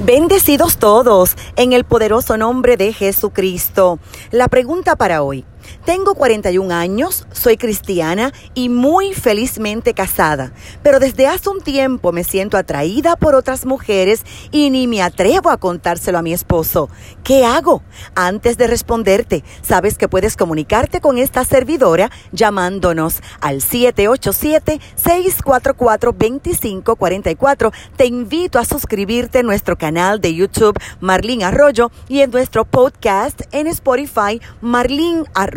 Bendecidos todos en el poderoso nombre de Jesucristo. La pregunta para hoy. Tengo 41 años, soy cristiana y muy felizmente casada, pero desde hace un tiempo me siento atraída por otras mujeres y ni me atrevo a contárselo a mi esposo. ¿Qué hago? Antes de responderte, sabes que puedes comunicarte con esta servidora llamándonos al 787-644-2544. Te invito a suscribirte a nuestro canal de YouTube Marlene Arroyo y en nuestro podcast en Spotify Marlene Arroyo.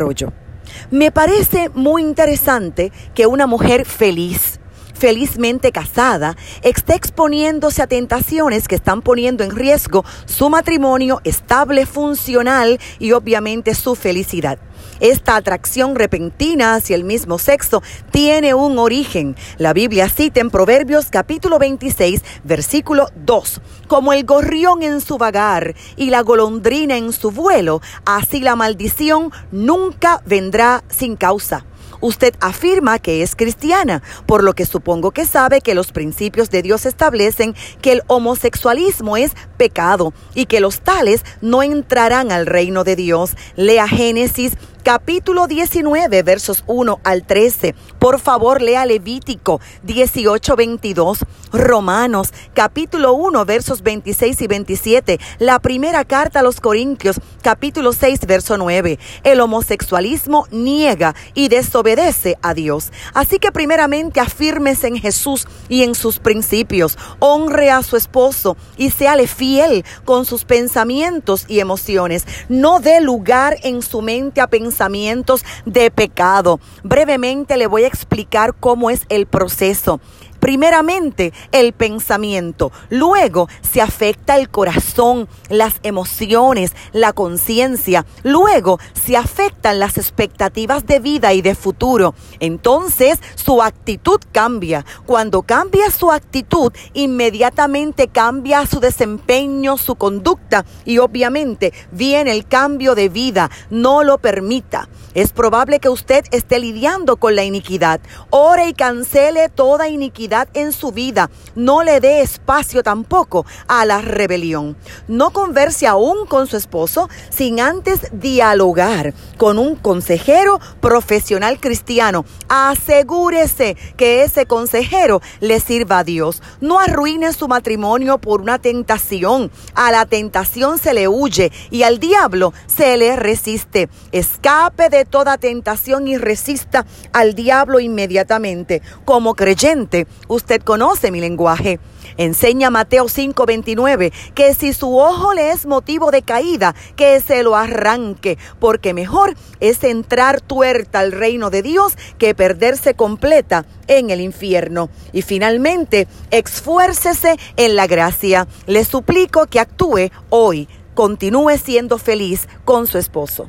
Me parece muy interesante que una mujer feliz, felizmente casada, esté exponiéndose a tentaciones que están poniendo en riesgo su matrimonio estable, funcional y obviamente su felicidad. Esta atracción repentina hacia el mismo sexo tiene un origen. La Biblia cita en Proverbios capítulo 26, versículo 2, como el gorrión en su vagar y la golondrina en su vuelo, así la maldición nunca vendrá sin causa. Usted afirma que es cristiana, por lo que supongo que sabe que los principios de Dios establecen que el homosexualismo es pecado y que los tales no entrarán al reino de Dios. Lea Génesis capítulo 19, versos 1 al 13. Por favor, lea Levítico 18, 22. Romanos, capítulo 1, versos 26 y 27. La primera carta a los Corintios, capítulo 6, verso 9. El homosexualismo niega y desobedece a Dios. Así que primeramente afírmese en Jesús y en sus principios. Honre a su esposo y séale fiel con sus pensamientos y emociones. No dé lugar en su mente a pensar pensamientos de pecado. Brevemente le voy a explicar cómo es el proceso. Primeramente, el pensamiento. Luego se afecta el corazón, las emociones, la conciencia. Luego se afectan las expectativas de vida y de futuro. Entonces su actitud cambia. Cuando cambia su actitud, inmediatamente cambia su desempeño, su conducta y obviamente viene el cambio de vida. No lo permita. Es probable que usted esté lidiando con la iniquidad. Ore y cancele toda iniquidad en su vida. No le dé espacio tampoco a la rebelión. No converse aún con su esposo sin antes dialogar con un consejero profesional cristiano. Asegúrese que ese consejero le sirva a Dios. No arruine su matrimonio por una tentación. A la tentación se le huye y al diablo se le resiste. Escape de toda tentación y resista al diablo inmediatamente. Como creyente, Usted conoce mi lenguaje. Enseña Mateo 5:29 que si su ojo le es motivo de caída, que se lo arranque, porque mejor es entrar tuerta al reino de Dios que perderse completa en el infierno. Y finalmente, esfuércese en la gracia. Le suplico que actúe hoy. Continúe siendo feliz con su esposo.